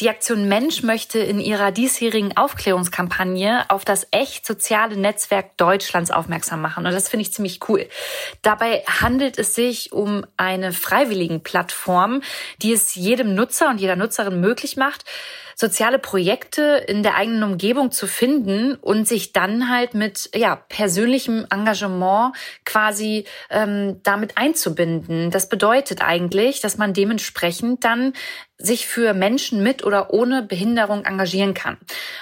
Die Aktion Mensch möchte in ihrer diesjährigen Aufklärungskampagne auf das echt soziale Netzwerk Deutschlands aufmerksam machen. Und das finde ich ziemlich cool. Dabei handelt es sich um eine freiwilligen Plattform, die es jedem Nutzer und jeder Nutzerin möglich macht, soziale Projekte in der eigenen Umgebung zu finden und sich dann halt mit ja, persönlichem Engagement quasi ähm, damit einzubinden. Das bedeutet eigentlich, dass man dementsprechend dann sich für Menschen mit oder ohne Behinderung engagieren kann.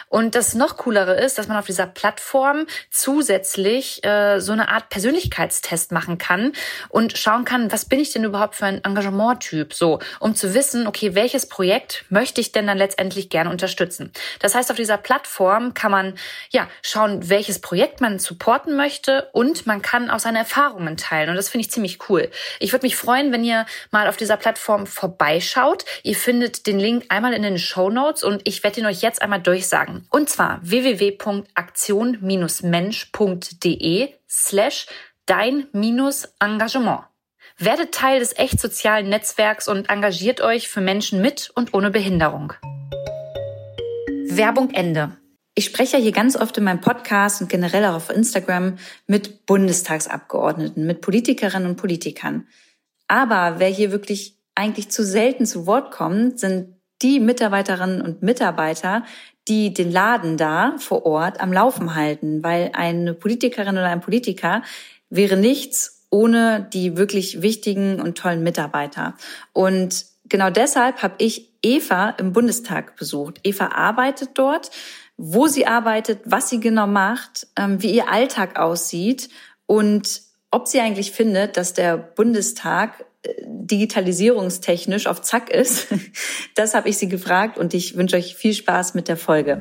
Und das noch coolere ist, dass man auf dieser Plattform zusätzlich äh, so eine Art Persönlichkeitstest machen kann und schauen kann, was bin ich denn überhaupt für ein Engagementtyp, so, um zu wissen, okay, welches Projekt möchte ich denn dann letztendlich gerne unterstützen. Das heißt, auf dieser Plattform kann man ja schauen, welches Projekt man supporten möchte und man kann auch seine Erfahrungen teilen. Und das finde ich ziemlich cool. Ich würde mich freuen, wenn ihr mal auf dieser Plattform vorbeischaut. Ihr findet den Link einmal in den Show Notes und ich werde ihn euch jetzt einmal durchsagen. Und zwar www.aktion-mensch.de slash dein-engagement. Werdet Teil des echt sozialen Netzwerks und engagiert euch für Menschen mit und ohne Behinderung. Werbung Ende. Ich spreche ja hier ganz oft in meinem Podcast und generell auch auf Instagram mit Bundestagsabgeordneten, mit Politikerinnen und Politikern. Aber wer hier wirklich eigentlich zu selten zu Wort kommen, sind die Mitarbeiterinnen und Mitarbeiter, die den Laden da vor Ort am Laufen halten, weil eine Politikerin oder ein Politiker wäre nichts ohne die wirklich wichtigen und tollen Mitarbeiter. Und genau deshalb habe ich Eva im Bundestag besucht. Eva arbeitet dort, wo sie arbeitet, was sie genau macht, ähm, wie ihr Alltag aussieht und ob sie eigentlich findet, dass der Bundestag digitalisierungstechnisch auf Zack ist. Das habe ich sie gefragt und ich wünsche euch viel Spaß mit der Folge.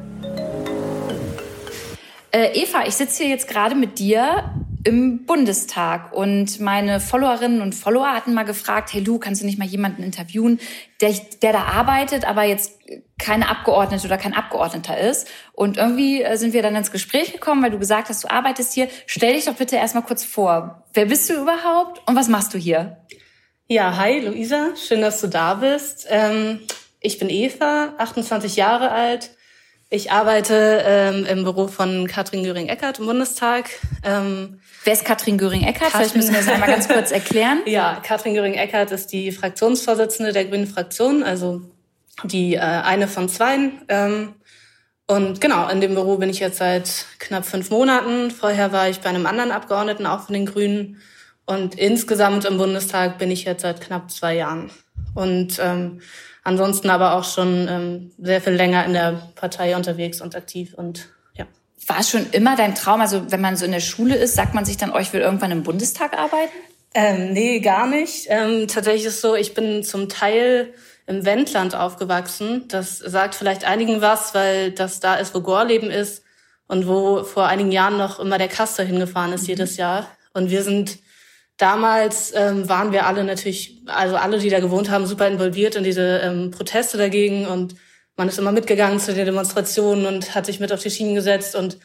Äh, Eva, ich sitze hier jetzt gerade mit dir im Bundestag und meine Followerinnen und Follower hatten mal gefragt, hey Lu, kannst du nicht mal jemanden interviewen, der, der da arbeitet, aber jetzt keine Abgeordnete oder kein Abgeordneter ist. Und irgendwie äh, sind wir dann ins Gespräch gekommen, weil du gesagt hast, du arbeitest hier. Stell dich doch bitte erstmal kurz vor. Wer bist du überhaupt und was machst du hier? Ja, hi Luisa, schön, dass du da bist. Ähm, ich bin Eva, 28 Jahre alt. Ich arbeite ähm, im Büro von Katrin Göring-Eckardt im Bundestag. Ähm, Wer ist Katrin Göring-Eckardt? Vielleicht müssen wir das einmal ganz kurz erklären. ja, Katrin Göring-Eckardt ist die Fraktionsvorsitzende der Grünen Fraktion, also die äh, eine von zweien. Ähm, und genau, in dem Büro bin ich jetzt seit knapp fünf Monaten. Vorher war ich bei einem anderen Abgeordneten, auch von den Grünen, und insgesamt im Bundestag bin ich jetzt seit knapp zwei Jahren. Und ähm, ansonsten aber auch schon ähm, sehr viel länger in der Partei unterwegs und aktiv und ja. War es schon immer dein Traum? Also wenn man so in der Schule ist, sagt man sich dann, oh, ich will irgendwann im Bundestag arbeiten? Ähm, nee, gar nicht. Ähm, tatsächlich ist so, ich bin zum Teil im Wendland aufgewachsen. Das sagt vielleicht einigen was, weil das da ist, wo Gorleben ist und wo vor einigen Jahren noch immer der Kaster hingefahren ist mhm. jedes Jahr. Und wir sind Damals ähm, waren wir alle natürlich, also alle, die da gewohnt haben, super involviert in diese ähm, Proteste dagegen. Und man ist immer mitgegangen zu den Demonstrationen und hat sich mit auf die Schienen gesetzt. Und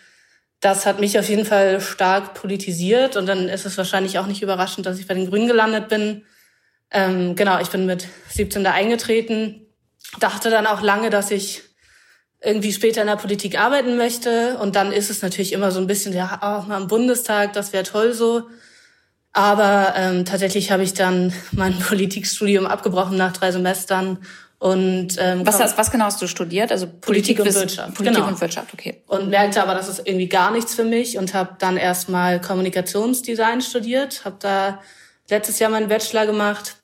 das hat mich auf jeden Fall stark politisiert. Und dann ist es wahrscheinlich auch nicht überraschend, dass ich bei den Grünen gelandet bin. Ähm, genau, ich bin mit 17 da eingetreten, dachte dann auch lange, dass ich irgendwie später in der Politik arbeiten möchte. Und dann ist es natürlich immer so ein bisschen, ja, auch mal im Bundestag, das wäre toll so. Aber ähm, tatsächlich habe ich dann mein Politikstudium abgebrochen nach drei Semestern und ähm, was, hast, was genau hast du studiert? Also Politik, Politik und Wirtschaft. Politik genau. und Wirtschaft, okay. Und merkte aber, das ist irgendwie gar nichts für mich und habe dann erstmal Kommunikationsdesign studiert, habe da letztes Jahr meinen Bachelor gemacht.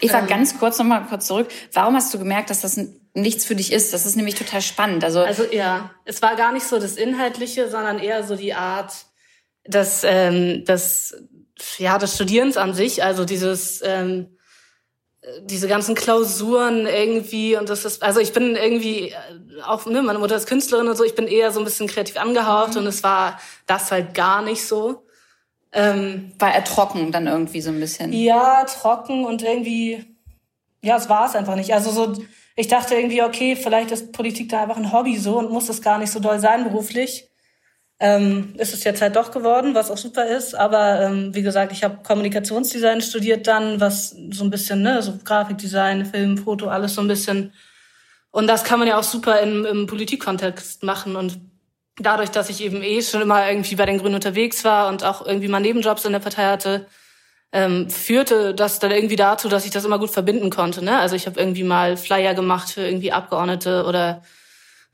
Eva, ähm, ganz kurz nochmal kurz zurück. Warum hast du gemerkt, dass das nichts für dich ist? Das ist nämlich total spannend. Also, also ja, es war gar nicht so das Inhaltliche, sondern eher so die Art, dass ähm, das ja, des Studierens an sich, also dieses, ähm, diese ganzen Klausuren irgendwie und das ist, also ich bin irgendwie äh, auch, ne, meine Mutter ist Künstlerin und so, ich bin eher so ein bisschen kreativ angehaucht mhm. und es war das halt gar nicht so. Ähm, war er trocken dann irgendwie so ein bisschen? Ja, trocken und irgendwie, ja, es war es einfach nicht. Also so, ich dachte irgendwie, okay, vielleicht ist Politik da einfach ein Hobby so und muss es gar nicht so doll sein beruflich. Ähm, ist es jetzt halt doch geworden, was auch super ist. Aber ähm, wie gesagt, ich habe Kommunikationsdesign studiert dann, was so ein bisschen, ne, so Grafikdesign, Film, Foto, alles so ein bisschen. Und das kann man ja auch super im, im Politikkontext machen. Und dadurch, dass ich eben eh schon immer irgendwie bei den Grünen unterwegs war und auch irgendwie mal Nebenjobs in der Partei hatte, ähm, führte das dann irgendwie dazu, dass ich das immer gut verbinden konnte. Ne? Also ich habe irgendwie mal Flyer gemacht für irgendwie Abgeordnete oder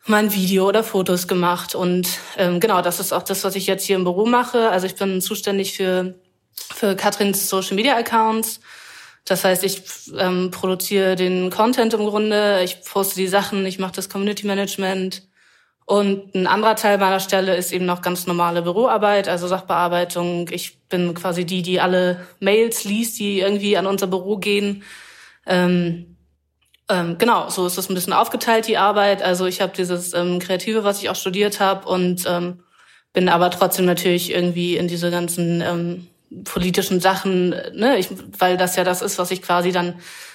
mal ein Video oder Fotos gemacht. Und ähm, genau, das ist auch das, was ich jetzt hier im Büro mache. Also ich bin zuständig für, für Katrins Social Media Accounts. Das heißt, ich ähm, produziere den Content im Grunde, ich poste die Sachen, ich mache das Community Management und ein anderer Teil meiner Stelle ist eben noch ganz normale Büroarbeit, also Sachbearbeitung. Ich bin quasi die, die alle Mails liest, die irgendwie an unser Büro gehen. Ähm, ähm, genau, so ist das ein bisschen aufgeteilt, die Arbeit. Also ich habe dieses ähm, Kreative, was ich auch studiert habe und ähm, bin aber trotzdem natürlich irgendwie in diese ganzen ähm, politischen Sachen, ne, ich, weil das ja das ist, was ich quasi dann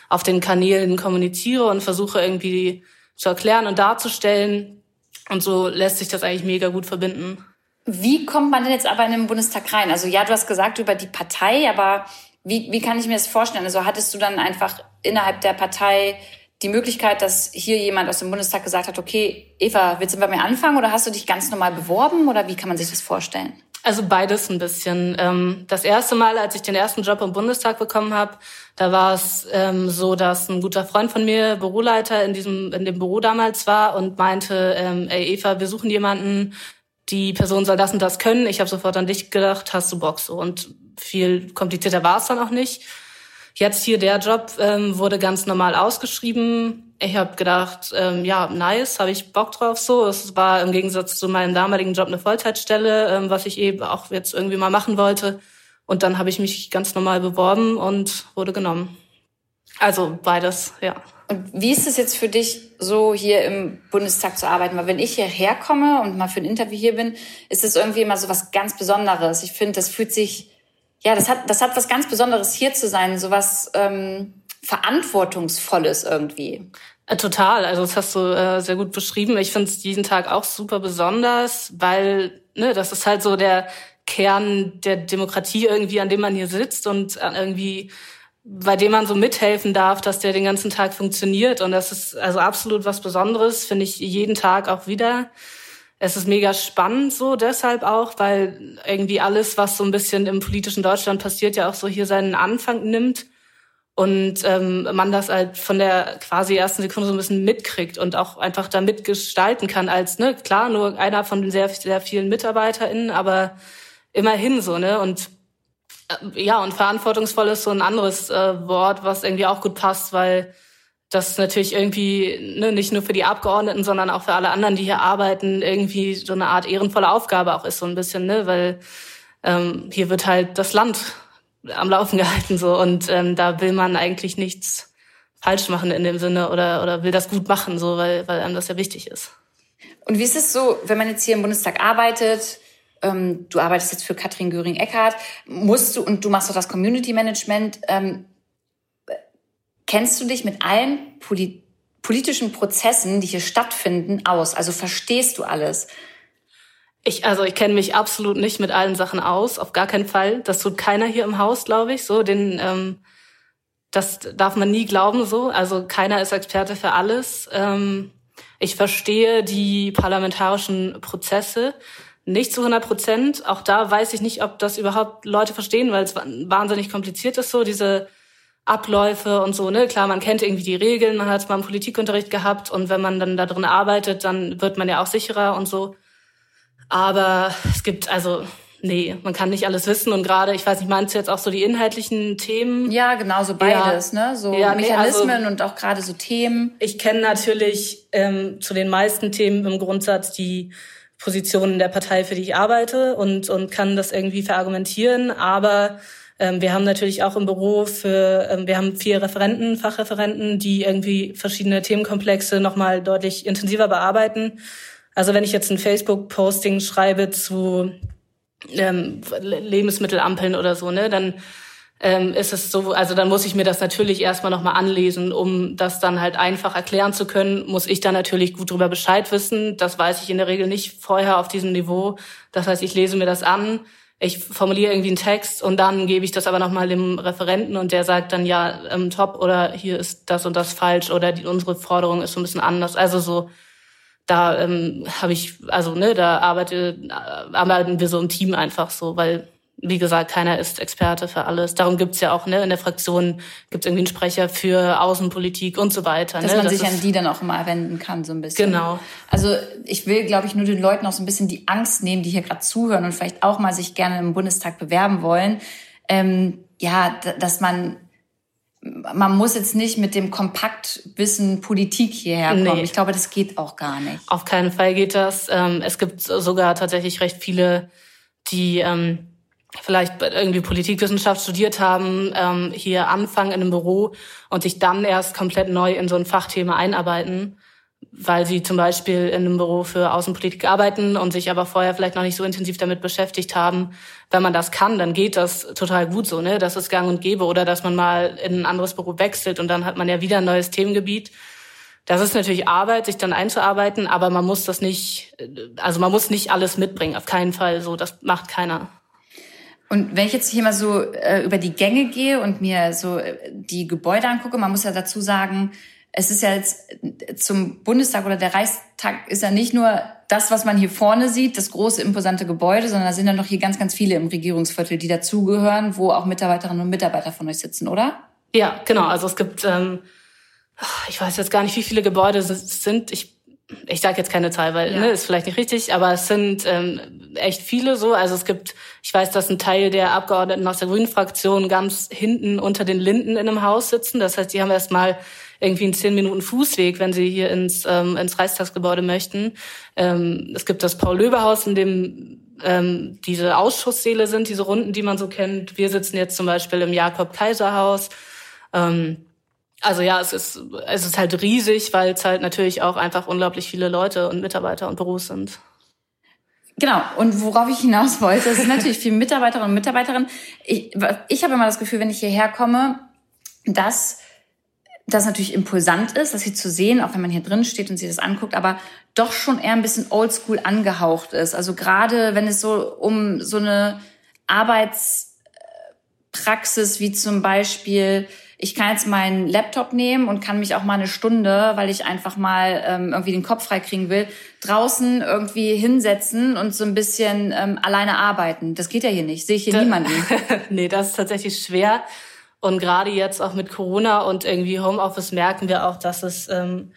auf den Kanälen kommuniziere und versuche irgendwie zu erklären und darzustellen. Und so lässt sich das eigentlich mega gut verbinden. Wie kommt man denn jetzt aber in den Bundestag rein? Also ja, du hast gesagt über die Partei, aber wie, wie kann ich mir das vorstellen? Also hattest du dann einfach innerhalb der Partei die Möglichkeit, dass hier jemand aus dem Bundestag gesagt hat, okay, Eva, willst du bei mir anfangen oder hast du dich ganz normal beworben oder wie kann man sich das vorstellen? Also beides ein bisschen. Ähm, das erste Mal, als ich den ersten Job im Bundestag bekommen habe, da war es ähm, so, dass ein guter Freund von mir Büroleiter in diesem in dem Büro damals war und meinte, ähm, ey Eva, wir suchen jemanden, die Person soll das und das können. Ich habe sofort an dich gedacht, hast du Bock so und viel komplizierter war es dann auch nicht. Jetzt hier der Job ähm, wurde ganz normal ausgeschrieben. Ich habe gedacht, ähm, ja, nice, habe ich Bock drauf so. Es war im Gegensatz zu meinem damaligen Job eine Vollzeitstelle, ähm, was ich eben auch jetzt irgendwie mal machen wollte. Und dann habe ich mich ganz normal beworben und wurde genommen. Also beides, ja. Und wie ist es jetzt für dich, so hier im Bundestag zu arbeiten? Weil wenn ich hierher komme und mal für ein Interview hier bin, ist es irgendwie immer so was ganz Besonderes. Ich finde, das fühlt sich ja, das hat, das hat was ganz Besonderes hier zu sein, so was ähm, Verantwortungsvolles irgendwie. Äh, total, also das hast du äh, sehr gut beschrieben. Ich finde es jeden Tag auch super besonders, weil ne, das ist halt so der Kern der Demokratie irgendwie, an dem man hier sitzt und äh, irgendwie bei dem man so mithelfen darf, dass der den ganzen Tag funktioniert. Und das ist also absolut was Besonderes, finde ich jeden Tag auch wieder es ist mega spannend so deshalb auch, weil irgendwie alles, was so ein bisschen im politischen Deutschland passiert, ja auch so hier seinen Anfang nimmt und ähm, man das halt von der quasi ersten Sekunde so ein bisschen mitkriegt und auch einfach da mitgestalten kann als, ne, klar, nur einer von sehr, sehr vielen MitarbeiterInnen, aber immerhin so, ne, und äh, ja, und verantwortungsvoll ist so ein anderes äh, Wort, was irgendwie auch gut passt, weil das natürlich irgendwie ne, nicht nur für die Abgeordneten, sondern auch für alle anderen, die hier arbeiten, irgendwie so eine Art ehrenvolle Aufgabe auch ist, so ein bisschen, ne? Weil ähm, hier wird halt das Land am Laufen gehalten so und ähm, da will man eigentlich nichts falsch machen in dem Sinne oder oder will das gut machen so, weil weil einem das ja wichtig ist. Und wie ist es so, wenn man jetzt hier im Bundestag arbeitet? Ähm, du arbeitest jetzt für Katrin Göring-Eckardt, musst du und du machst doch das Community Management. Ähm, Kennst du dich mit allen Poli politischen Prozessen, die hier stattfinden, aus? Also verstehst du alles? Ich, also ich kenne mich absolut nicht mit allen Sachen aus, auf gar keinen Fall. Das tut keiner hier im Haus, glaube ich. So, den, ähm, das darf man nie glauben. So, also keiner ist Experte für alles. Ähm, ich verstehe die parlamentarischen Prozesse nicht zu 100 Prozent. Auch da weiß ich nicht, ob das überhaupt Leute verstehen, weil es wahnsinnig kompliziert ist. So diese Abläufe und so, ne? Klar, man kennt irgendwie die Regeln, man hat mal einen Politikunterricht gehabt und wenn man dann da drin arbeitet, dann wird man ja auch sicherer und so. Aber es gibt also, nee, man kann nicht alles wissen und gerade, ich weiß nicht, meinst du jetzt auch so die inhaltlichen Themen? Ja, genau, so beides, ja. ne? So ja, Mechanismen nee, also, und auch gerade so Themen. Ich kenne natürlich ähm, zu den meisten Themen im Grundsatz die Positionen der Partei, für die ich arbeite und, und kann das irgendwie verargumentieren, aber wir haben natürlich auch im Büro für, ähm, wir haben vier Referenten, Fachreferenten, die irgendwie verschiedene Themenkomplexe nochmal deutlich intensiver bearbeiten. Also wenn ich jetzt ein Facebook-Posting schreibe zu ähm, Lebensmittelampeln oder so, ne, dann ähm, ist es so, also dann muss ich mir das natürlich erstmal nochmal anlesen, um das dann halt einfach erklären zu können, muss ich dann natürlich gut drüber Bescheid wissen. Das weiß ich in der Regel nicht vorher auf diesem Niveau. Das heißt, ich lese mir das an, ich formuliere irgendwie einen Text und dann gebe ich das aber nochmal dem Referenten und der sagt dann ja ähm, top oder hier ist das und das falsch oder die, unsere Forderung ist so ein bisschen anders. Also so da ähm, habe ich also ne da arbeite äh, arbeiten wir so im Team einfach so, weil wie gesagt, keiner ist Experte für alles. Darum gibt's ja auch, ne, in der Fraktion gibt's irgendwie einen Sprecher für Außenpolitik und so weiter. Dass ne? man das sich an die dann auch immer wenden kann, so ein bisschen. Genau. Also ich will, glaube ich, nur den Leuten auch so ein bisschen die Angst nehmen, die hier gerade zuhören und vielleicht auch mal sich gerne im Bundestag bewerben wollen. Ähm, ja, dass man man muss jetzt nicht mit dem Kompaktwissen Politik hierher kommen. Nee. Ich glaube, das geht auch gar nicht. Auf keinen Fall geht das. Ähm, es gibt sogar tatsächlich recht viele, die ähm, vielleicht irgendwie Politikwissenschaft studiert haben, ähm, hier anfangen in einem Büro und sich dann erst komplett neu in so ein Fachthema einarbeiten, weil sie zum Beispiel in einem Büro für Außenpolitik arbeiten und sich aber vorher vielleicht noch nicht so intensiv damit beschäftigt haben. Wenn man das kann, dann geht das total gut so, ne? Das ist gang und gäbe oder dass man mal in ein anderes Büro wechselt und dann hat man ja wieder ein neues Themengebiet. Das ist natürlich Arbeit, sich dann einzuarbeiten, aber man muss das nicht, also man muss nicht alles mitbringen, auf keinen Fall so, das macht keiner. Und wenn ich jetzt hier mal so äh, über die Gänge gehe und mir so äh, die Gebäude angucke, man muss ja dazu sagen, es ist ja jetzt äh, zum Bundestag oder der Reichstag ist ja nicht nur das, was man hier vorne sieht, das große imposante Gebäude, sondern da sind ja noch hier ganz, ganz viele im Regierungsviertel, die dazugehören, wo auch Mitarbeiterinnen und Mitarbeiter von euch sitzen, oder? Ja, genau. Also es gibt, ähm, ich weiß jetzt gar nicht, wie viele Gebäude es sind. Ich ich sage jetzt keine Zahl, weil ja. ne, ist vielleicht nicht richtig, aber es sind ähm, echt viele so. Also es gibt, ich weiß, dass ein Teil der Abgeordneten aus der Grünen-Fraktion ganz hinten unter den Linden in einem Haus sitzen. Das heißt, die haben erst mal irgendwie einen zehn Minuten Fußweg, wenn sie hier ins, ähm, ins Reichstagsgebäude möchten. Ähm, es gibt das Paul-Löbe-Haus, in dem ähm, diese Ausschusssäle sind, diese Runden, die man so kennt. Wir sitzen jetzt zum Beispiel im Jakob-Kaiser-Haus. Ähm, also ja, es ist, es ist halt riesig, weil es halt natürlich auch einfach unglaublich viele Leute und Mitarbeiter und Büros sind. Genau, und worauf ich hinaus wollte, es sind natürlich viele Mitarbeiterinnen und Mitarbeiterinnen. Ich, ich habe immer das Gefühl, wenn ich hierher komme, dass das natürlich impulsant ist, das hier zu sehen, auch wenn man hier drin steht und sich das anguckt, aber doch schon eher ein bisschen oldschool angehaucht ist. Also gerade wenn es so um so eine Arbeitspraxis wie zum Beispiel ich kann jetzt meinen Laptop nehmen und kann mich auch mal eine Stunde, weil ich einfach mal ähm, irgendwie den Kopf freikriegen will, draußen irgendwie hinsetzen und so ein bisschen ähm, alleine arbeiten. Das geht ja hier nicht. Sehe ich hier da, niemanden. nee, das ist tatsächlich schwer. Und gerade jetzt auch mit Corona und irgendwie Homeoffice merken wir auch, dass es ähm,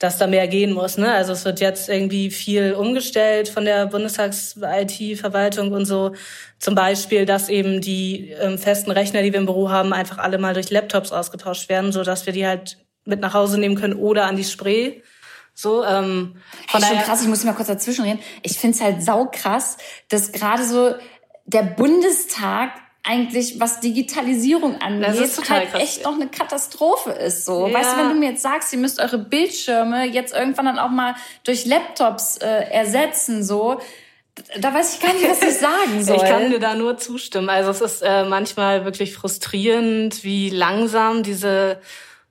dass da mehr gehen muss. Ne? Also es wird jetzt irgendwie viel umgestellt von der Bundestags-IT-Verwaltung und so. Zum Beispiel, dass eben die ähm, festen Rechner, die wir im Büro haben, einfach alle mal durch Laptops ausgetauscht werden, so dass wir die halt mit nach Hause nehmen können oder an die Spree. So, ähm, von hey, schon krass, ich muss mal kurz dazwischen reden. Ich find's halt saukrass, dass gerade so der Bundestag eigentlich, was Digitalisierung angeht, halt krass. echt noch eine Katastrophe ist. So, ja. weißt du, wenn du mir jetzt sagst, ihr müsst eure Bildschirme jetzt irgendwann dann auch mal durch Laptops äh, ersetzen, so, da weiß ich gar nicht, was ich sagen soll. Ich kann dir da nur zustimmen. Also es ist äh, manchmal wirklich frustrierend, wie langsam diese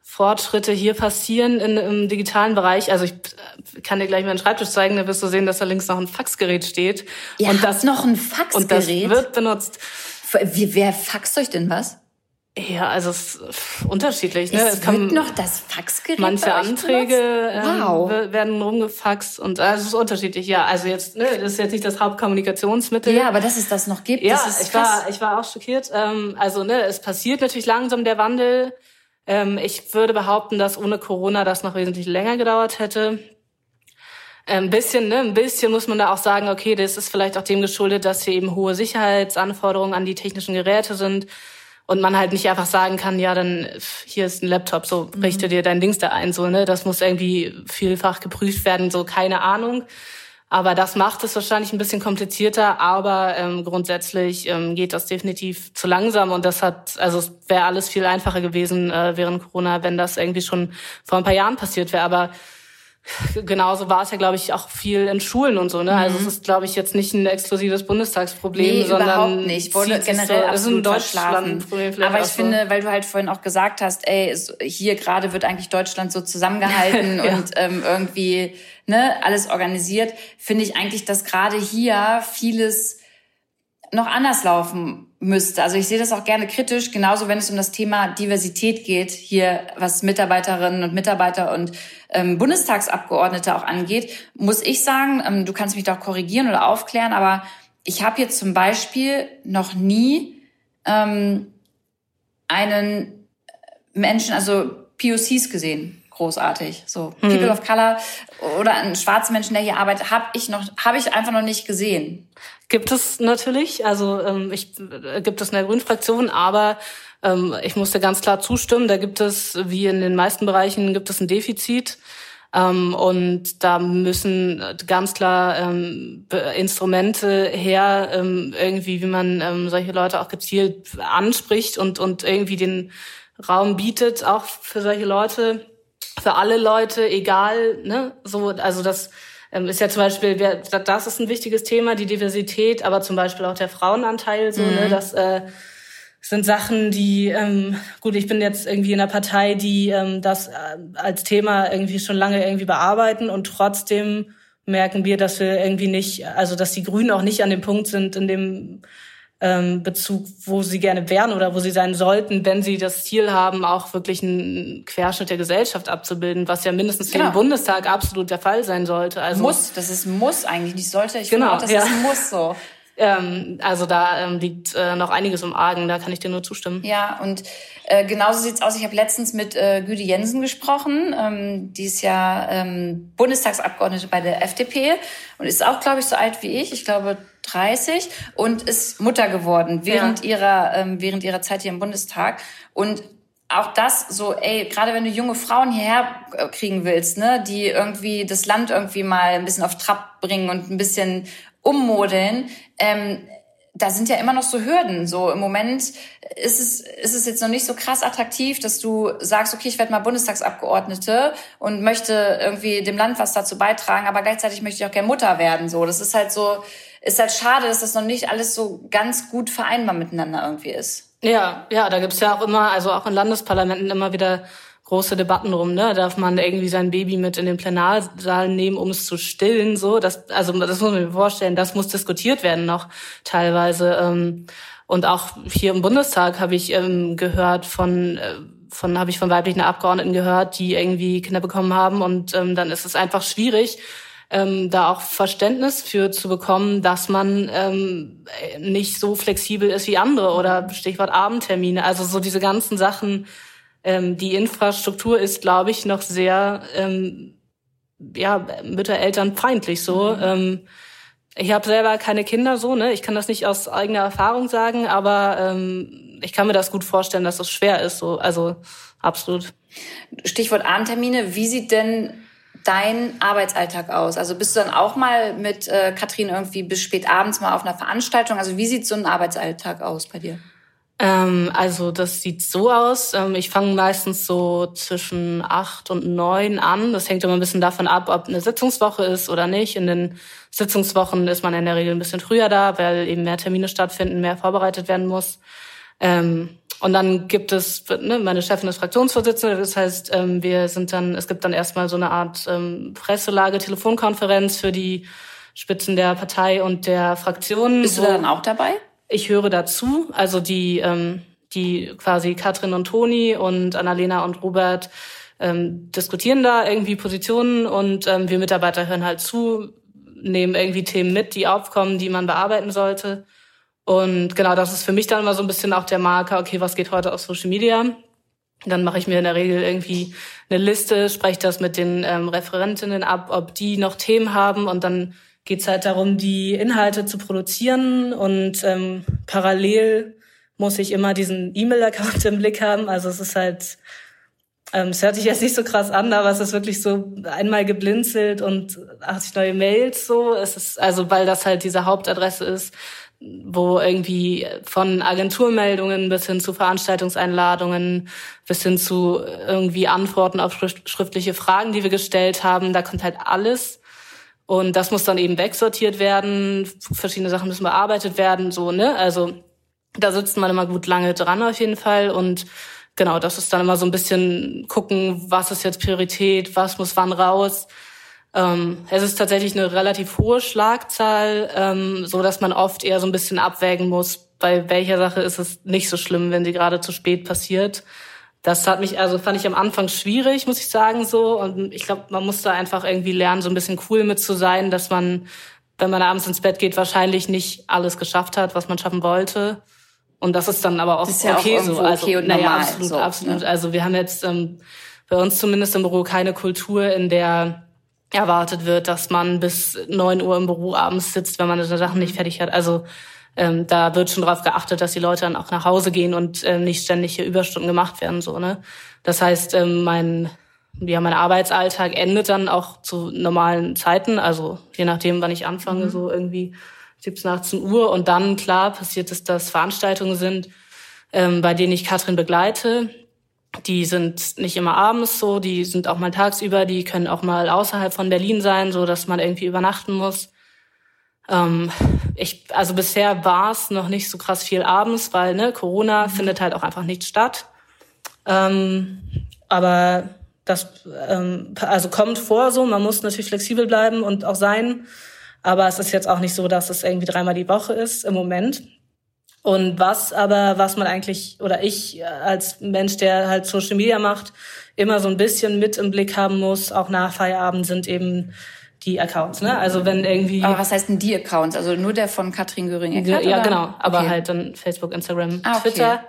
Fortschritte hier passieren in, im digitalen Bereich. Also ich äh, kann dir gleich mal einen Schreibtisch zeigen, da wirst du sehen, dass da links noch ein Faxgerät steht. Ihr und das noch ein Faxgerät? Und das wird benutzt. Wie, wer faxt euch denn was? Ja, also es ist unterschiedlich. Ne? Es, es wird noch das Faxgerät Manche Anträge ähm, wow. werden rumgefaxt und also es ist unterschiedlich. Ja, also jetzt, ne, das ist jetzt nicht das Hauptkommunikationsmittel. Ja, aber dass es das noch gibt, ja, das ist ich war, ich war auch schockiert. Ähm, also ne, es passiert natürlich langsam der Wandel. Ähm, ich würde behaupten, dass ohne Corona das noch wesentlich länger gedauert hätte. Ein bisschen, ne, ein bisschen muss man da auch sagen, okay, das ist vielleicht auch dem geschuldet, dass hier eben hohe Sicherheitsanforderungen an die technischen Geräte sind und man halt nicht einfach sagen kann, ja, dann hier ist ein Laptop, so mhm. richte dir dein Dings da ein, so, ne, das muss irgendwie vielfach geprüft werden, so keine Ahnung. Aber das macht es wahrscheinlich ein bisschen komplizierter, aber ähm, grundsätzlich ähm, geht das definitiv zu langsam und das hat, also es wäre alles viel einfacher gewesen äh, während Corona, wenn das irgendwie schon vor ein paar Jahren passiert wäre. Aber genauso war es ja, glaube ich, auch viel in Schulen und so. Ne? Also mhm. Also es ist, glaube ich, jetzt nicht ein exklusives Bundestagsproblem, nee, sondern überhaupt nicht. Wurde generell so, absolut verschlafen. Aber ich so. finde, weil du halt vorhin auch gesagt hast, ey, hier gerade wird eigentlich Deutschland so zusammengehalten ja. und ähm, irgendwie ne, alles organisiert, finde ich eigentlich, dass gerade hier vieles noch anders laufen müsste. Also ich sehe das auch gerne kritisch, genauso wenn es um das Thema Diversität geht, hier was Mitarbeiterinnen und Mitarbeiter und ähm, Bundestagsabgeordnete auch angeht, muss ich sagen, ähm, du kannst mich doch korrigieren oder aufklären, aber ich habe jetzt zum Beispiel noch nie ähm, einen Menschen, also POCs gesehen großartig. So mhm. People of Color oder einen schwarzen Menschen, der hier arbeitet, habe ich noch, habe ich einfach noch nicht gesehen. Gibt es natürlich, also ähm, ich äh, gibt es in der Grünen Fraktion, aber ähm, ich musste ganz klar zustimmen. Da gibt es, wie in den meisten Bereichen, gibt es ein Defizit. Ähm, und da müssen ganz klar ähm, Instrumente her, ähm, irgendwie, wie man ähm, solche Leute auch gezielt anspricht und, und irgendwie den Raum bietet, auch für solche Leute für alle Leute, egal, ne, so, also das ähm, ist ja zum Beispiel, das ist ein wichtiges Thema, die Diversität, aber zum Beispiel auch der Frauenanteil, so, ne, mhm. ne, das äh, sind Sachen, die, ähm, gut, ich bin jetzt irgendwie in einer Partei, die ähm, das äh, als Thema irgendwie schon lange irgendwie bearbeiten und trotzdem merken wir, dass wir irgendwie nicht, also dass die Grünen auch nicht an dem Punkt sind, in dem ähm, Bezug, wo sie gerne wären oder wo sie sein sollten, wenn sie das Ziel haben, auch wirklich einen Querschnitt der Gesellschaft abzubilden, was ja mindestens genau. für den Bundestag absolut der Fall sein sollte. Also muss, das ist muss eigentlich, nicht sollte. Ich genau, finde auch, das ja. ist muss so. Ähm, also da ähm, liegt äh, noch einiges im Argen, da kann ich dir nur zustimmen. Ja, und äh, genauso sieht's aus. Ich habe letztens mit äh, Güdi Jensen gesprochen. Ähm, die ist ja ähm, Bundestagsabgeordnete bei der FDP und ist auch, glaube ich, so alt wie ich. Ich glaube 30 und ist Mutter geworden während ja. ihrer ähm, während ihrer Zeit hier im Bundestag und auch das so, ey, gerade wenn du junge Frauen hierher äh, kriegen willst, ne, die irgendwie das Land irgendwie mal ein bisschen auf Trab bringen und ein bisschen ummodeln, ähm, da sind ja immer noch so Hürden. So im Moment ist es, ist es jetzt noch nicht so krass attraktiv, dass du sagst, okay, ich werde mal Bundestagsabgeordnete und möchte irgendwie dem Land was dazu beitragen, aber gleichzeitig möchte ich auch gerne Mutter werden. So, das ist halt so, ist halt schade, dass das noch nicht alles so ganz gut vereinbar miteinander irgendwie ist. Ja, ja, da gibt's ja auch immer, also auch in Landesparlamenten immer wieder große Debatten rum, ne? Darf man irgendwie sein Baby mit in den Plenarsaal nehmen, um es zu stillen? So, das, also das muss man mir vorstellen, das muss diskutiert werden noch teilweise. Ähm, und auch hier im Bundestag habe ich ähm, gehört von äh, von habe ich von weiblichen Abgeordneten gehört, die irgendwie Kinder bekommen haben und ähm, dann ist es einfach schwierig, ähm, da auch Verständnis für zu bekommen, dass man ähm, nicht so flexibel ist wie andere oder Stichwort Abendtermine. Also so diese ganzen Sachen, ähm, die Infrastruktur ist, glaube ich, noch sehr ähm, ja, Mütter-Eltern feindlich so. Mhm. Ähm, ich habe selber keine Kinder so, ne? Ich kann das nicht aus eigener Erfahrung sagen, aber ähm, ich kann mir das gut vorstellen, dass das schwer ist. So, also absolut. Stichwort Abendtermine. Wie sieht denn dein Arbeitsalltag aus? Also bist du dann auch mal mit äh, Katrin irgendwie bis spät abends mal auf einer Veranstaltung? Also wie sieht so ein Arbeitsalltag aus bei dir? Ähm, also das sieht so aus. Ähm, ich fange meistens so zwischen acht und neun an. Das hängt immer ein bisschen davon ab, ob eine Sitzungswoche ist oder nicht. In den Sitzungswochen ist man in der Regel ein bisschen früher da, weil eben mehr Termine stattfinden, mehr vorbereitet werden muss. Ähm, und dann gibt es, ne, meine Chefin ist Fraktionsvorsitzende, das heißt, ähm, wir sind dann, es gibt dann erstmal so eine Art ähm, Presselage, Telefonkonferenz für die Spitzen der Partei und der Fraktion. Bist du da dann auch dabei? Ich höre dazu, also die, ähm, die quasi Katrin und Toni und Annalena und Robert ähm, diskutieren da irgendwie Positionen und ähm, wir Mitarbeiter hören halt zu, nehmen irgendwie Themen mit, die aufkommen, die man bearbeiten sollte. Und genau, das ist für mich dann immer so ein bisschen auch der Marker, okay, was geht heute auf Social Media? Dann mache ich mir in der Regel irgendwie eine Liste, spreche das mit den ähm, Referentinnen ab, ob die noch Themen haben und dann geht es halt darum, die Inhalte zu produzieren und ähm, parallel muss ich immer diesen E-Mail-Account im Blick haben. Also es ist halt, ähm, es hört sich jetzt nicht so krass an, aber es ist wirklich so einmal geblinzelt und 80 neue Mails so. Es ist, also weil das halt diese Hauptadresse ist, wo irgendwie von Agenturmeldungen bis hin zu Veranstaltungseinladungen bis hin zu irgendwie Antworten auf schriftliche Fragen, die wir gestellt haben, da kommt halt alles. Und das muss dann eben wegsortiert werden, verschiedene Sachen müssen bearbeitet werden, so, ne? Also da sitzt man immer gut lange dran auf jeden Fall und genau, das ist dann immer so ein bisschen gucken, was ist jetzt Priorität, was muss wann raus. Ähm, es ist tatsächlich eine relativ hohe Schlagzahl, ähm, so dass man oft eher so ein bisschen abwägen muss, bei welcher Sache ist es nicht so schlimm, wenn sie gerade zu spät passiert. Das hat mich, also fand ich am Anfang schwierig, muss ich sagen, so. Und ich glaube, man muss da einfach irgendwie lernen, so ein bisschen cool mit zu sein, dass man, wenn man abends ins Bett geht, wahrscheinlich nicht alles geschafft hat, was man schaffen wollte. Und das ist dann aber auch ja okay auch so. Also, okay und naja, normal, absolut, so, absolut. Ne? Also wir haben jetzt ähm, bei uns zumindest im Büro keine Kultur, in der erwartet wird, dass man bis neun Uhr im Büro abends sitzt, wenn man seine Sachen nicht fertig hat. Also ähm, da wird schon darauf geachtet, dass die Leute dann auch nach Hause gehen und ähm, nicht ständig hier Überstunden gemacht werden. So, ne? Das heißt, ähm, mein, ja, mein Arbeitsalltag endet dann auch zu normalen Zeiten, also je nachdem, wann ich anfange, mhm. so irgendwie 17, 18 Uhr. Und dann, klar, passiert es, dass Veranstaltungen sind, ähm, bei denen ich Katrin begleite. Die sind nicht immer abends so, die sind auch mal tagsüber, die können auch mal außerhalb von Berlin sein, so dass man irgendwie übernachten muss. Ähm, ich, also bisher war es noch nicht so krass viel abends, weil ne, Corona mhm. findet halt auch einfach nicht statt. Ähm, aber das ähm, also kommt vor so, man muss natürlich flexibel bleiben und auch sein. Aber es ist jetzt auch nicht so, dass es irgendwie dreimal die Woche ist im Moment. Und was aber, was man eigentlich, oder ich als Mensch, der halt Social Media macht, immer so ein bisschen mit im Blick haben muss, auch nach Feierabend, sind eben die Accounts, ne? Also wenn irgendwie. Aber was heißt denn die Accounts? Also nur der von Katrin Göring Ja, oder? genau. Aber okay. halt dann Facebook, Instagram, ah, okay. Twitter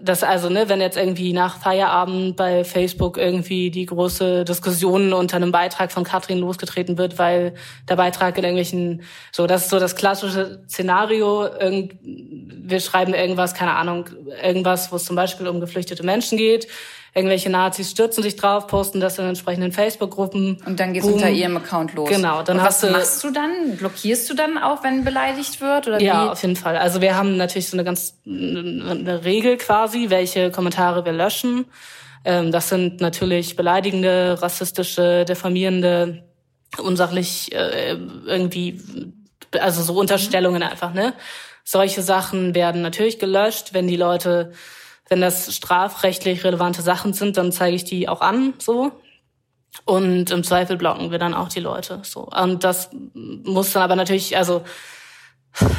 das also, ne, wenn jetzt irgendwie nach Feierabend bei Facebook irgendwie die große Diskussion unter einem Beitrag von Katrin losgetreten wird, weil der Beitrag in irgendwelchen, so, das ist so das klassische Szenario, irgend, wir schreiben irgendwas, keine Ahnung, irgendwas, wo es zum Beispiel um geflüchtete Menschen geht, irgendwelche Nazis stürzen sich drauf, posten das in entsprechenden Facebook-Gruppen. Und dann geht's Boom. unter ihrem Account los. Genau. Dann Und was du, machst du dann? Blockierst du dann auch, wenn beleidigt wird? Oder ja, wie? auf jeden Fall. Also wir haben natürlich so eine ganz eine Regel quasi, welche Kommentare wir löschen. Ähm, das sind natürlich beleidigende, rassistische, diffamierende, unsachlich äh, irgendwie, also so Unterstellungen einfach, ne? Solche Sachen werden natürlich gelöscht, wenn die Leute wenn das strafrechtlich relevante Sachen sind, dann zeige ich die auch an, so. Und im Zweifel blocken wir dann auch die Leute, so. Und das muss dann aber natürlich, also,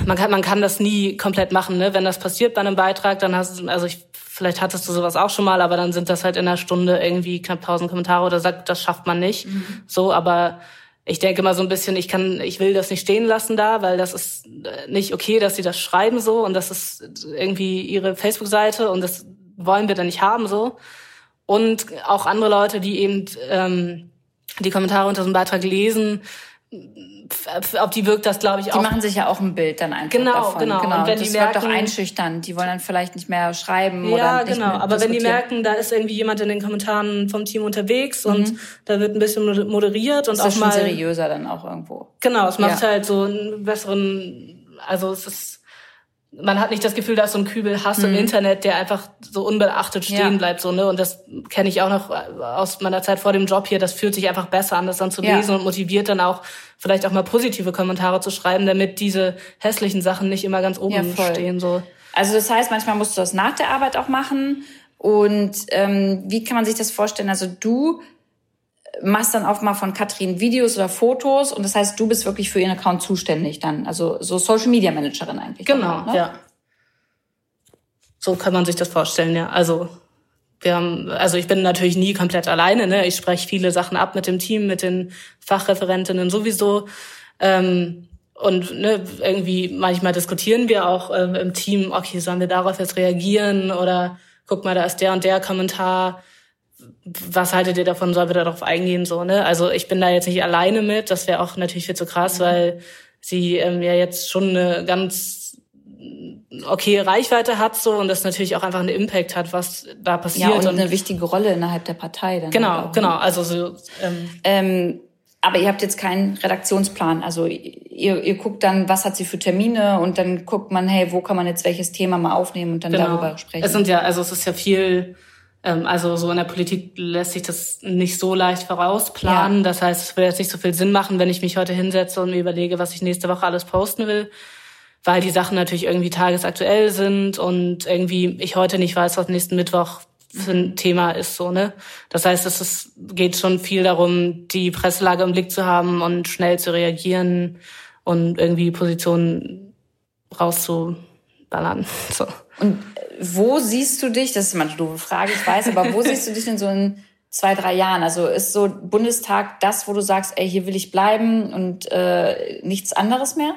man kann, man kann das nie komplett machen, ne? Wenn das passiert bei einem Beitrag, dann hast du, also ich, vielleicht hattest du sowas auch schon mal, aber dann sind das halt in einer Stunde irgendwie knapp tausend Kommentare oder sagt, das schafft man nicht. Mhm. So, aber ich denke mal so ein bisschen, ich kann, ich will das nicht stehen lassen da, weil das ist äh, nicht okay, dass sie das schreiben so und das ist irgendwie ihre Facebook-Seite und das wollen wir dann nicht haben so. Und auch andere Leute, die eben ähm, die Kommentare unter so einem Beitrag lesen, auf die wirkt das, glaube ich, auch. Die machen sich ja auch ein Bild dann einfach genau, davon. Genau, genau. Und wenn das die merken, wird doch einschüchternd. Die wollen dann vielleicht nicht mehr schreiben ja, oder nicht genau. Aber wenn die merken, da ist irgendwie jemand in den Kommentaren vom Team unterwegs mhm. und da wird ein bisschen moderiert und das auch ist mal seriöser dann auch irgendwo. Genau, es macht ja. halt so einen besseren, also es ist man hat nicht das Gefühl, dass so ein Kübel Hass mhm. im Internet, der einfach so unbeachtet stehen ja. bleibt, so, ne? Und das kenne ich auch noch aus meiner Zeit vor dem Job hier. Das fühlt sich einfach besser an, das dann zu lesen ja. und motiviert dann auch, vielleicht auch mal positive Kommentare zu schreiben, damit diese hässlichen Sachen nicht immer ganz oben ja, stehen, so. Also das heißt, manchmal musst du das nach der Arbeit auch machen. Und ähm, wie kann man sich das vorstellen? Also du machst dann auch mal von Katrin Videos oder Fotos und das heißt, du bist wirklich für ihren Account zuständig dann, also so Social Media Managerin eigentlich. Genau, ne? ja. So kann man sich das vorstellen, ja. Also wir haben, also ich bin natürlich nie komplett alleine, ne? Ich spreche viele Sachen ab mit dem Team, mit den Fachreferentinnen sowieso. Ähm, und ne, irgendwie manchmal diskutieren wir auch ähm, im Team, okay, sollen wir darauf jetzt reagieren oder guck mal, da ist der und der Kommentar was haltet ihr davon, sollen wir darauf eingehen, so, ne? Also ich bin da jetzt nicht alleine mit, das wäre auch natürlich viel zu krass, mhm. weil sie ähm, ja jetzt schon eine ganz okay Reichweite hat so und das natürlich auch einfach einen Impact hat, was da passiert. Ja, und, und eine wichtige Rolle innerhalb der Partei. Dann genau, halt genau. Also so, ähm, ähm, Aber ihr habt jetzt keinen Redaktionsplan. Also ihr, ihr guckt dann, was hat sie für Termine und dann guckt man, hey, wo kann man jetzt welches Thema mal aufnehmen und dann genau. darüber sprechen. Es sind ja, also es ist ja viel, ähm, also so in der Politik lässt sich das nicht so leicht vorausplanen. Ja. Das heißt, es würde jetzt nicht so viel Sinn machen, wenn ich mich heute hinsetze und mir überlege, was ich nächste Woche alles posten will. Weil die Sachen natürlich irgendwie tagesaktuell sind und irgendwie ich heute nicht weiß, was nächsten Mittwoch für ein Thema ist, so, ne? Das heißt, es ist, geht schon viel darum, die Presselage im Blick zu haben und schnell zu reagieren und irgendwie Positionen rauszuballern, so. Und wo siehst du dich, das ist immer eine doofe Frage, ich weiß, aber wo siehst du dich in so in zwei, drei Jahren? Also ist so Bundestag das, wo du sagst, ey, hier will ich bleiben und äh, nichts anderes mehr?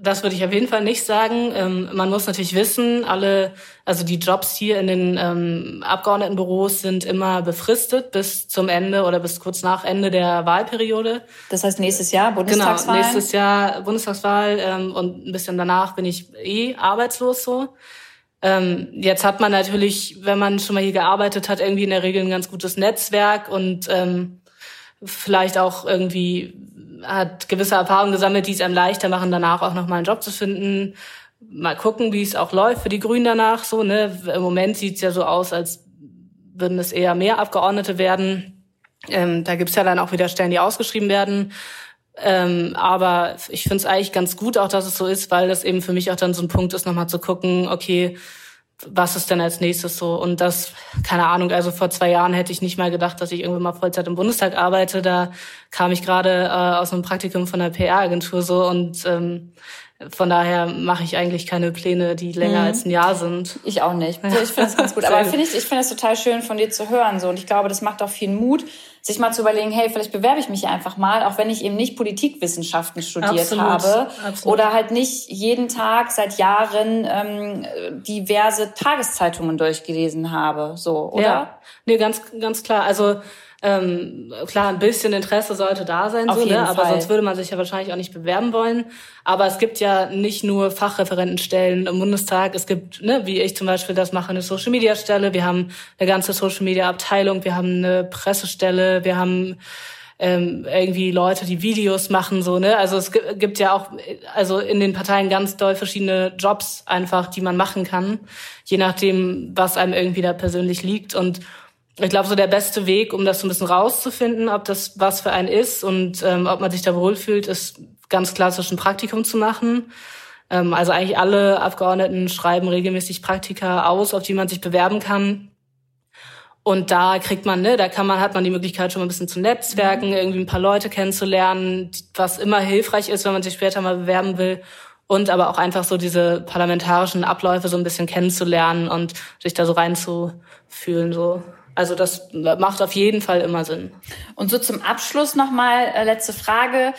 Das würde ich auf jeden Fall nicht sagen. Ähm, man muss natürlich wissen, alle, also die Jobs hier in den ähm, Abgeordnetenbüros sind immer befristet bis zum Ende oder bis kurz nach Ende der Wahlperiode. Das heißt nächstes Jahr Bundestagswahl? Genau, nächstes Jahr Bundestagswahl ähm, und ein bisschen danach bin ich eh arbeitslos so. Ähm, jetzt hat man natürlich, wenn man schon mal hier gearbeitet hat, irgendwie in der Regel ein ganz gutes Netzwerk und ähm, vielleicht auch irgendwie hat gewisse Erfahrungen gesammelt, die es einem leichter machen, danach auch nochmal einen Job zu finden. Mal gucken, wie es auch läuft für die Grünen danach. So, ne? Im Moment sieht es ja so aus, als würden es eher mehr Abgeordnete werden. Ähm, da gibt's ja dann auch wieder Stellen, die ausgeschrieben werden. Ähm, aber ich finde es eigentlich ganz gut, auch dass es so ist, weil das eben für mich auch dann so ein Punkt ist, nochmal zu gucken, okay, was ist denn als nächstes so? Und das, keine Ahnung, also vor zwei Jahren hätte ich nicht mal gedacht, dass ich irgendwann mal Vollzeit im Bundestag arbeite. Da kam ich gerade äh, aus einem Praktikum von der PR-Agentur so und ähm, von daher mache ich eigentlich keine Pläne, die länger mhm. als ein Jahr sind. Ich auch nicht. Ich finde es ganz gut. Aber finde ich, ich finde es total schön von dir zu hören. So. Und ich glaube, das macht auch viel Mut, sich mal zu überlegen, hey, vielleicht bewerbe ich mich einfach mal, auch wenn ich eben nicht Politikwissenschaften studiert Absolut. habe. Absolut. Oder halt nicht jeden Tag seit Jahren ähm, diverse Tageszeitungen durchgelesen habe. So, oder? Ja, nee, ganz, ganz klar. Also ähm, klar, ein bisschen Interesse sollte da sein, Auf so, ne? aber Fall. sonst würde man sich ja wahrscheinlich auch nicht bewerben wollen. Aber es gibt ja nicht nur Fachreferentenstellen im Bundestag. Es gibt, ne, wie ich zum Beispiel das mache, eine Social Media Stelle. Wir haben eine ganze Social Media Abteilung. Wir haben eine Pressestelle. Wir haben ähm, irgendwie Leute, die Videos machen, so, ne? Also es gibt ja auch, also in den Parteien ganz doll verschiedene Jobs einfach, die man machen kann, je nachdem, was einem irgendwie da persönlich liegt. Und ich glaube, so der beste Weg, um das so ein bisschen rauszufinden, ob das was für einen ist und ähm, ob man sich da wohlfühlt, ist ganz klassisch ein Praktikum zu machen. Ähm, also eigentlich alle Abgeordneten schreiben regelmäßig Praktika aus, auf die man sich bewerben kann. Und da kriegt man, ne, da kann man, hat man die Möglichkeit, schon mal ein bisschen zu netzwerken, mhm. irgendwie ein paar Leute kennenzulernen, was immer hilfreich ist, wenn man sich später mal bewerben will. Und aber auch einfach so diese parlamentarischen Abläufe so ein bisschen kennenzulernen und sich da so reinzufühlen, so. Also das macht auf jeden Fall immer Sinn. Und so zum Abschluss nochmal äh, letzte Frage.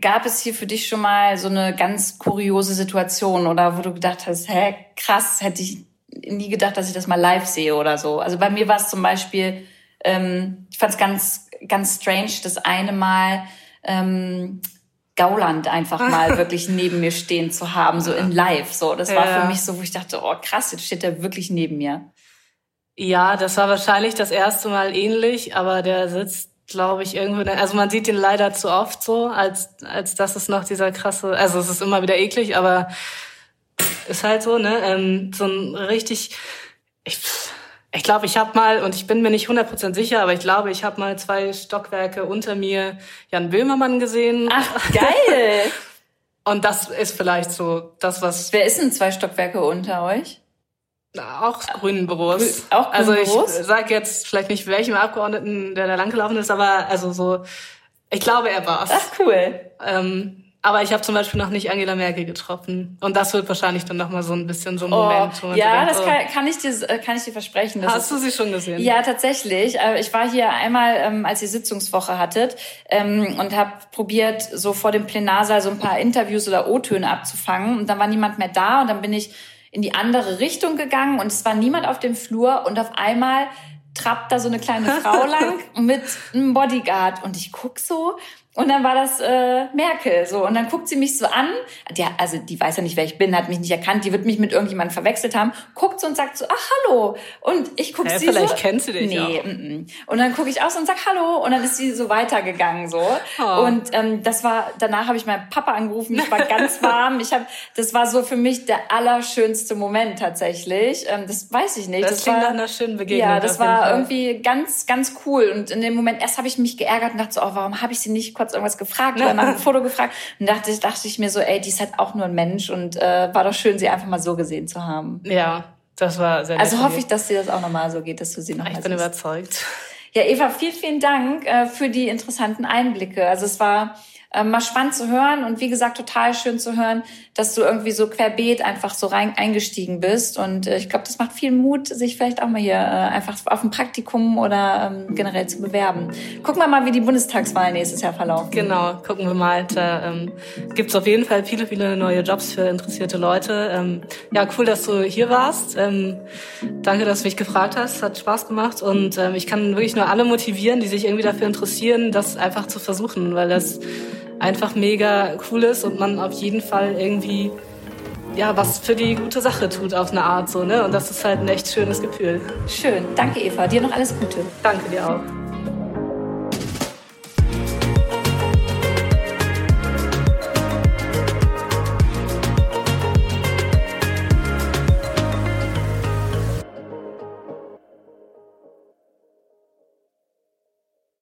Gab es hier für dich schon mal so eine ganz kuriose Situation oder wo du gedacht hast, hä, krass, hätte ich nie gedacht, dass ich das mal live sehe oder so. Also bei mir war es zum Beispiel, ähm, ich fand es ganz, ganz strange, das eine Mal ähm, Gauland einfach mal wirklich neben mir stehen zu haben, so in live. So, das war für mich so, wo ich dachte, oh krass, jetzt steht er wirklich neben mir. Ja, das war wahrscheinlich das erste Mal ähnlich, aber der sitzt, glaube ich, irgendwo. Also man sieht ihn leider zu oft so, als als dass es noch dieser krasse. Also es ist immer wieder eklig, aber ist halt so, ne? Ähm, so ein richtig. Ich, ich glaube, ich habe mal, und ich bin mir nicht 100% sicher, aber ich glaube, ich habe mal zwei Stockwerke unter mir Jan Böhmermann gesehen. Ach, geil! und das ist vielleicht so das, was... Wer ist denn zwei Stockwerke unter euch? Auch grünen Büros. Auch grünen also ich sage jetzt vielleicht nicht welchem Abgeordneten, der da langgelaufen ist, aber also so, ich glaube, er war's. Ach cool. Ähm, aber ich habe zum Beispiel noch nicht Angela Merkel getroffen. Und das wird wahrscheinlich dann nochmal so ein bisschen so ein oh, Moment. ja, denkt, das kann, kann, ich dir, äh, kann ich dir versprechen. Hast du sie schon gesehen? Ja, tatsächlich. Äh, ich war hier einmal, ähm, als ihr Sitzungswoche hattet ähm, und habe probiert, so vor dem Plenarsaal so ein paar Interviews oder O-Töne abzufangen. Und dann war niemand mehr da und dann bin ich in die andere Richtung gegangen und es war niemand auf dem Flur und auf einmal trappt da so eine kleine Frau lang mit einem Bodyguard und ich guck so Und dann war das äh, Merkel so. Und dann guckt sie mich so an. Die, also die weiß ja nicht, wer ich bin, hat mich nicht erkannt. Die wird mich mit irgendjemandem verwechselt haben. Guckt so und sagt so, ach hallo. Und ich gucke ja, sie vielleicht so. Vielleicht kennst du dich nee, auch. Mm -mm. Und dann gucke ich aus und sag hallo. Und dann ist sie so weitergegangen so. Oh. Und ähm, das war, danach habe ich meinen Papa angerufen. Ich war ganz warm. Ich habe, das war so für mich der allerschönste Moment tatsächlich. Ähm, das weiß ich nicht. Das, das klingt war, nach einer schönen Begegnung. Ja, das war irgendwie ganz, ganz cool. Und in dem Moment erst habe ich mich geärgert und dachte so, oh, warum habe ich sie nicht kurz irgendwas gefragt oder nach einem Foto gefragt? Und dachte, dachte ich mir so, ey, die ist halt auch nur ein Mensch und äh, war doch schön, sie einfach mal so gesehen zu haben. Ja, das war sehr Also hoffe ich, dass dir das auch nochmal so geht, dass du sie noch Ich bin siehst. überzeugt. Ja, Eva, vielen, vielen Dank äh, für die interessanten Einblicke. Also es war äh, mal spannend zu hören und wie gesagt total schön zu hören, dass du irgendwie so querbeet einfach so rein eingestiegen bist und äh, ich glaube, das macht viel Mut, sich vielleicht auch mal hier äh, einfach auf ein Praktikum oder ähm, generell zu bewerben. Gucken wir mal, wie die Bundestagswahl nächstes Jahr verlaufen. Genau, gucken wir mal. Da ähm, gibt auf jeden Fall viele, viele neue Jobs für interessierte Leute. Ähm, ja, cool, dass du hier warst. Ähm, danke, dass du mich gefragt hast. Hat Spaß gemacht und ähm, ich kann wirklich nur alle motivieren, die sich irgendwie dafür interessieren, das einfach zu versuchen, weil das einfach mega cool ist und man auf jeden Fall irgendwie ja, was für die gute Sache tut auf eine Art so, ne? Und das ist halt ein echt schönes Gefühl. Schön. Danke, Eva. Dir noch alles Gute. Danke dir auch.